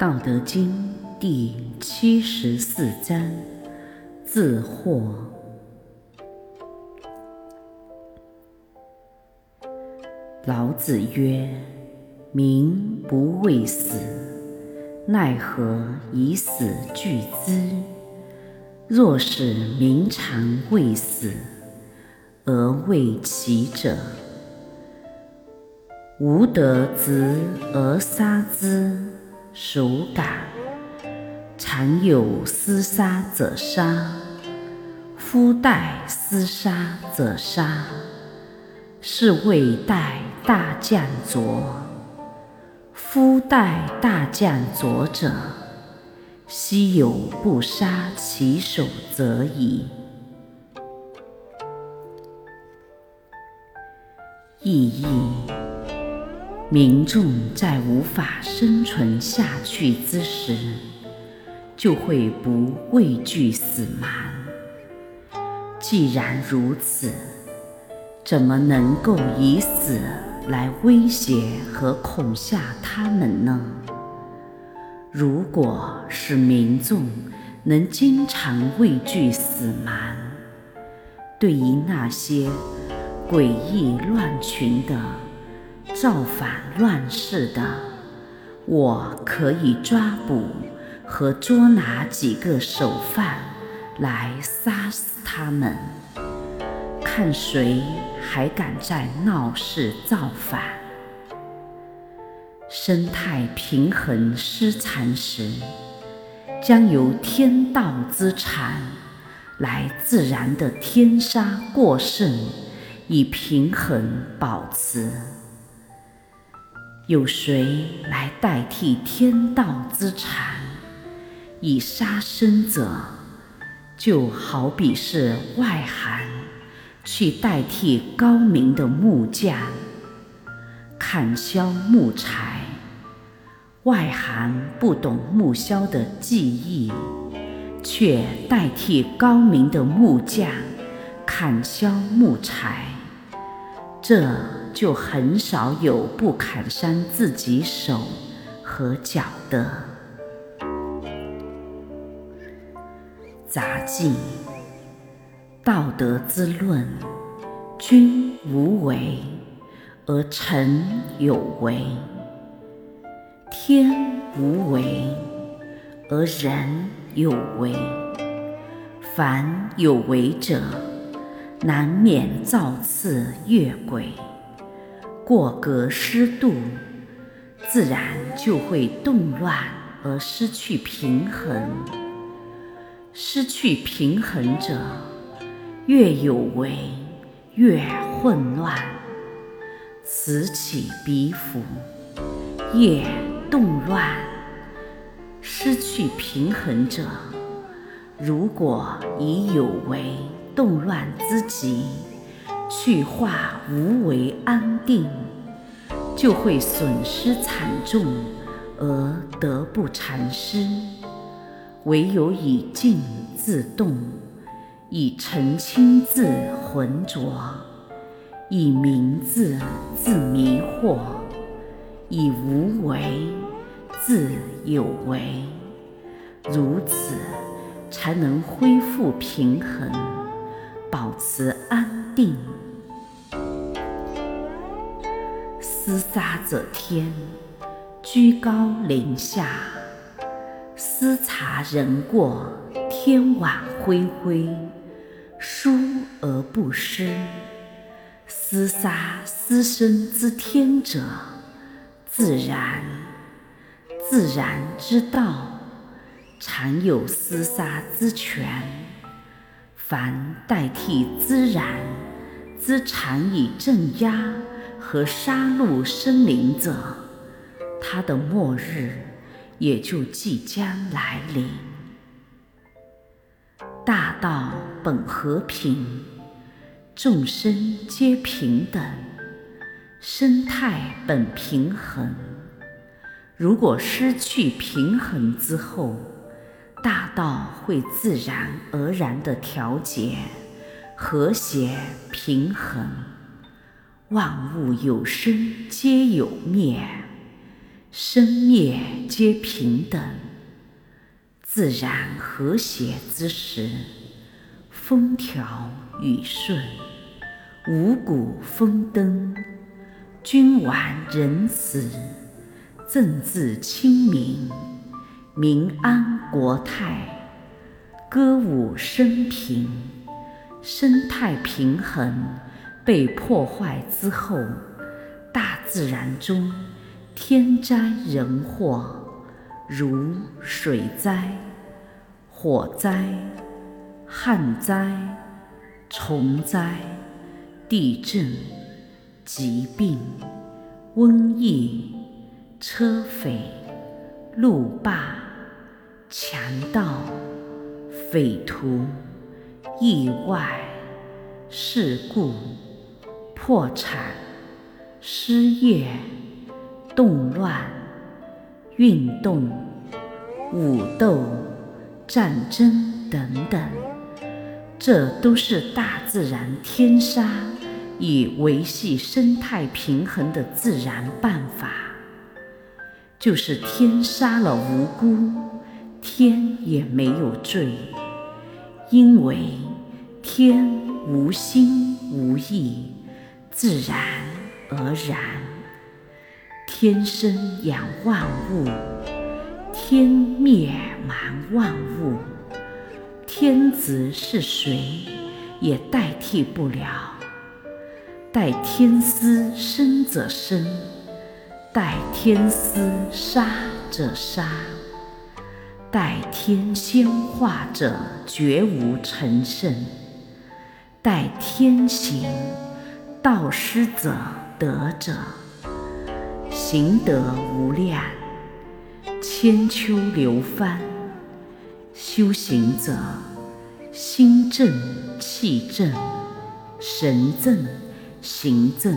道德经第七十四章：自惑。老子曰：“民不畏死，奈何以死惧之？若使民常畏死，而畏其者。”吾得子而杀之，孰敢？常有厮杀者杀，夫待厮杀者杀，是谓待大将浊。夫待大将浊者，奚有不杀其手者矣。意义。民众在无法生存下去之时，就会不畏惧死亡。既然如此，怎么能够以死来威胁和恐吓他们呢？如果是民众能经常畏惧死亡，对于那些诡异乱群的，造反乱世的，我可以抓捕和捉拿几个首犯来杀死他们，看谁还敢在闹市造反。生态平衡失常时，将由天道之产来自然的天杀过剩，以平衡保持。有谁来代替天道之常，以杀生者，就好比是外行去代替高明的木匠砍削木材。外行不懂木削的技艺，却代替高明的木匠砍削木材，这。就很少有不砍伤自己手和脚的。杂记：道德之论，君无为而臣有为；天无为而人有为。凡有为者，难免造次越轨。过格失度，自然就会动乱而失去平衡。失去平衡者，越有为越混乱，此起彼伏，越动乱。失去平衡者，如果以有为动乱之极。去化无为安定，就会损失惨重而得不偿失。唯有以静自动，以澄清自浑浊，以明字自迷惑，以无为自有为，如此才能恢复平衡，保持安定。厮杀者天，居高临下；思察人过，天网恢恢，疏而不失。厮杀厮生之天者，自然。自然之道，常有厮杀之权。凡代替自然资产以镇压。和杀戮生灵者，他的末日也就即将来临。大道本和平，众生皆平等，生态本平衡。如果失去平衡之后，大道会自然而然的调节、和谐、平衡。万物有生皆有灭，生灭皆平等，自然和谐之时，风调雨顺，五谷丰登，君王仁慈，政治清明，民安国泰，歌舞升平，生态平衡被破坏之后，大自然中。天灾人祸，如水灾、火灾、旱灾、虫灾、地震、疾病、瘟疫、车匪、路霸、强盗、匪徒、意外、事故、破产、失业。动乱、运动、武斗、战争等等，这都是大自然天杀以维系生态平衡的自然办法。就是天杀了无辜，天也没有罪，因为天无心无意，自然而然。天生养万物，天灭蛮万物。天子是谁，也代替不了。待天师生者生，待天师杀者杀。待天仙化者绝无成圣，待天行道师者得者。行德无量，千秋流芳。修行者，心正气正，神正行正。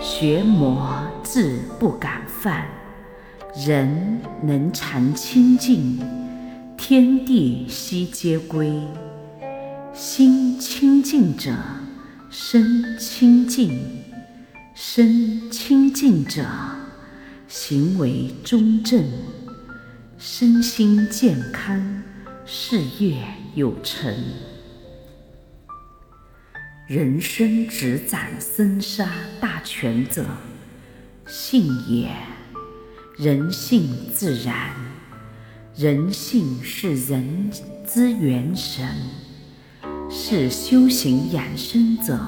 学魔志不敢犯，人能常清净，天地悉皆归。心清净者，身清净。身清净者，行为中正；身心健康，事业有成。人生只掌生杀大权者，性也。人性自然，人性是人之元神，是修行养生者。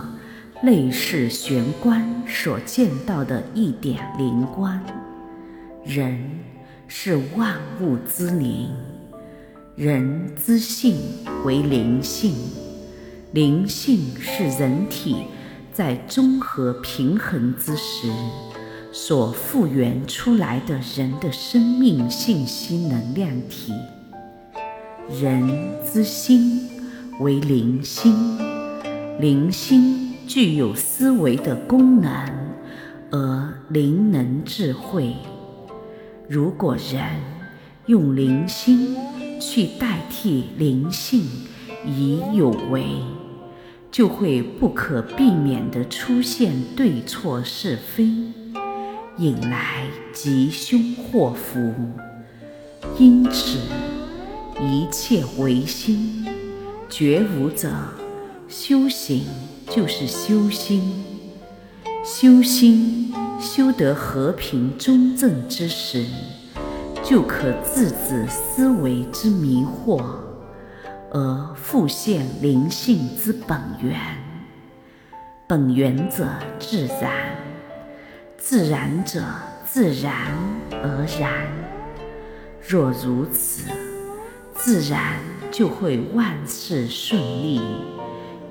类似玄关所见到的一点灵光，人是万物之灵，人之性为灵性，灵性是人体在综合平衡之时所复原出来的人的生命信息能量体，人之心为灵心，灵心。具有思维的功能，而灵能智慧。如果人用灵心去代替灵性，以有为，就会不可避免地出现对错是非，引来吉凶祸福。因此，一切唯心，觉悟者修行。就是修心，修心修得和平中正之时，就可制止思维之迷惑，而复现灵性之本源。本源者自然，自然者自然而然。若如此，自然就会万事顺利。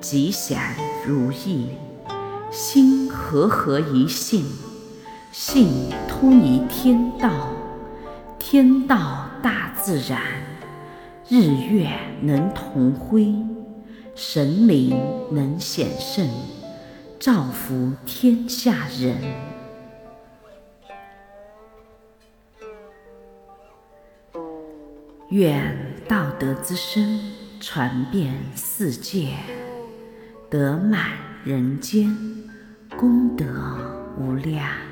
吉祥如意，心和合一性，性通于天道，天道大自然，日月能同辉，神灵能显圣，造福天下人。愿道德之声传遍世界。德满人间，功德无量。